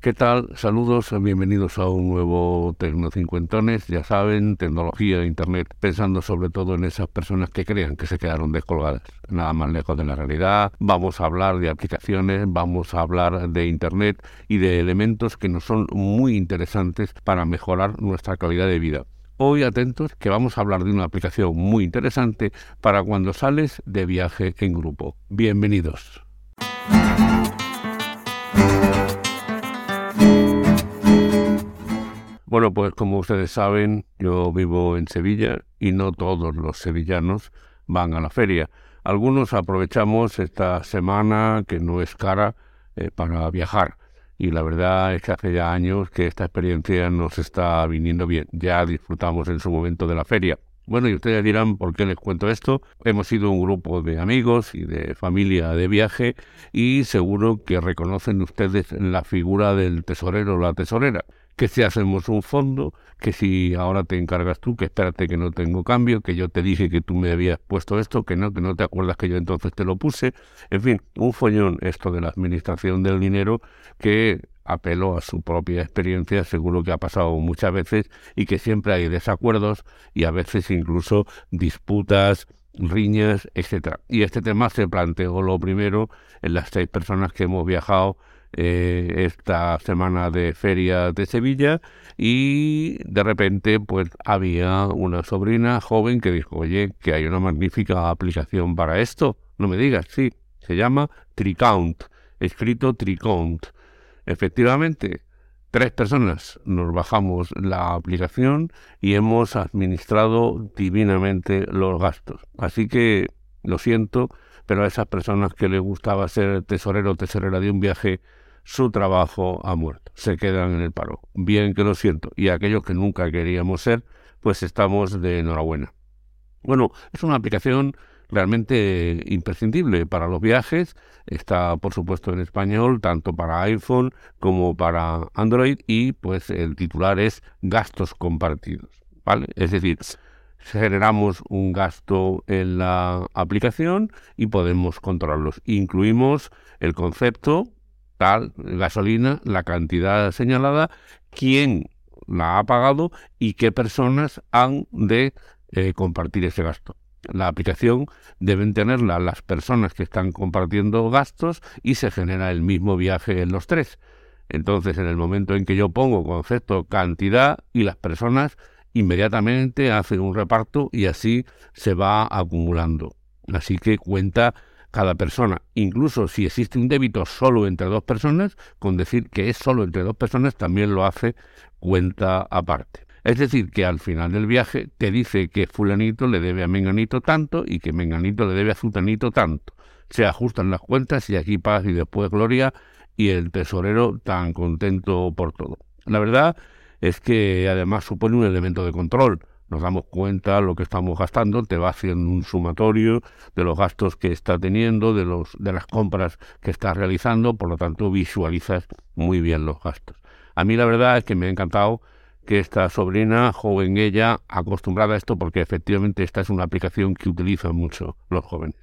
¿Qué tal? Saludos, bienvenidos a un nuevo Tecnocincuentones. Ya saben, tecnología, internet, pensando sobre todo en esas personas que crean que se quedaron descolgadas. Nada más lejos de la realidad. Vamos a hablar de aplicaciones, vamos a hablar de internet y de elementos que nos son muy interesantes para mejorar nuestra calidad de vida. Hoy atentos que vamos a hablar de una aplicación muy interesante para cuando sales de viaje en grupo. Bienvenidos. Bueno, pues como ustedes saben, yo vivo en Sevilla y no todos los sevillanos van a la feria. Algunos aprovechamos esta semana que no es cara eh, para viajar. Y la verdad es que hace ya años que esta experiencia nos está viniendo bien. Ya disfrutamos en su momento de la feria. Bueno, y ustedes dirán por qué les cuento esto. Hemos sido un grupo de amigos y de familia de viaje y seguro que reconocen ustedes la figura del tesorero o la tesorera que si hacemos un fondo, que si ahora te encargas tú, que espérate que no tengo cambio, que yo te dije que tú me habías puesto esto, que no, que no te acuerdas que yo entonces te lo puse, en fin, un follón esto de la administración del dinero que apeló a su propia experiencia, seguro que ha pasado muchas veces y que siempre hay desacuerdos y a veces incluso disputas, riñas, etcétera. Y este tema se planteó lo primero en las seis personas que hemos viajado eh, esta semana de feria de Sevilla y de repente pues había una sobrina joven que dijo, oye, que hay una magnífica aplicación para esto. No me digas, sí, se llama Tricount, escrito Tricount. Efectivamente, tres personas nos bajamos la aplicación y hemos administrado divinamente los gastos. Así que lo siento, pero a esas personas que les gustaba ser tesorero o tesorera de un viaje, su trabajo ha muerto, se quedan en el paro. Bien que lo siento. Y aquellos que nunca queríamos ser, pues estamos de enhorabuena. Bueno, es una aplicación realmente imprescindible para los viajes. Está, por supuesto, en español, tanto para iPhone como para Android. Y pues el titular es gastos compartidos. ¿Vale? Es decir, generamos un gasto en la aplicación y podemos controlarlos. Incluimos el concepto tal gasolina, la cantidad señalada, quién la ha pagado y qué personas han de eh, compartir ese gasto. La aplicación deben tenerla las personas que están compartiendo gastos y se genera el mismo viaje en los tres. Entonces, en el momento en que yo pongo concepto cantidad y las personas inmediatamente hacen un reparto y así se va acumulando. Así que cuenta cada persona. Incluso si existe un débito solo entre dos personas, con decir que es solo entre dos personas también lo hace cuenta aparte. Es decir, que al final del viaje te dice que fulanito le debe a menganito tanto y que menganito le debe a zutanito tanto. Se ajustan las cuentas y aquí paz y después gloria y el tesorero tan contento por todo. La verdad es que además supone un elemento de control nos damos cuenta de lo que estamos gastando, te va haciendo un sumatorio de los gastos que está teniendo, de, los, de las compras que está realizando, por lo tanto visualizas muy bien los gastos. A mí la verdad es que me ha encantado que esta sobrina, joven ella, acostumbrada a esto, porque efectivamente esta es una aplicación que utilizan mucho los jóvenes.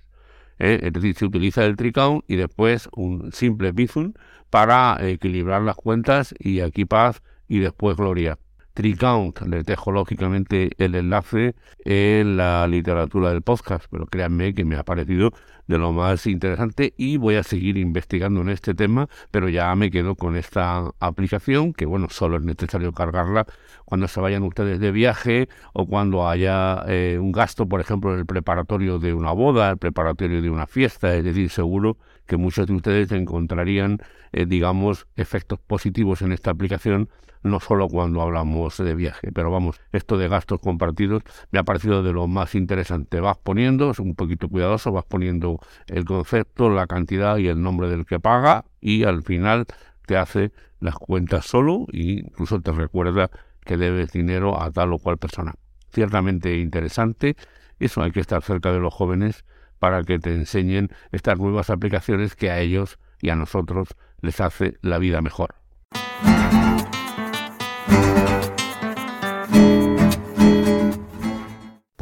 ¿eh? Es decir, se utiliza el Tricount y después un simple Bizum para equilibrar las cuentas y aquí paz y después gloria. Tricount. Les dejo lógicamente el enlace en la literatura del podcast, pero créanme que me ha parecido de lo más interesante y voy a seguir investigando en este tema, pero ya me quedo con esta aplicación que bueno, solo es necesario cargarla cuando se vayan ustedes de viaje o cuando haya eh, un gasto, por ejemplo, en el preparatorio de una boda, el preparatorio de una fiesta, es decir, seguro que muchos de ustedes encontrarían, eh, digamos, efectos positivos en esta aplicación no solo cuando hablamos de viaje, pero vamos, esto de gastos compartidos me ha parecido de lo más interesante. Vas poniendo, es un poquito cuidadoso, vas poniendo el concepto, la cantidad y el nombre del que paga y al final te hace las cuentas solo e incluso te recuerda que debes dinero a tal o cual persona. Ciertamente interesante, eso hay que estar cerca de los jóvenes para que te enseñen estas nuevas aplicaciones que a ellos y a nosotros les hace la vida mejor.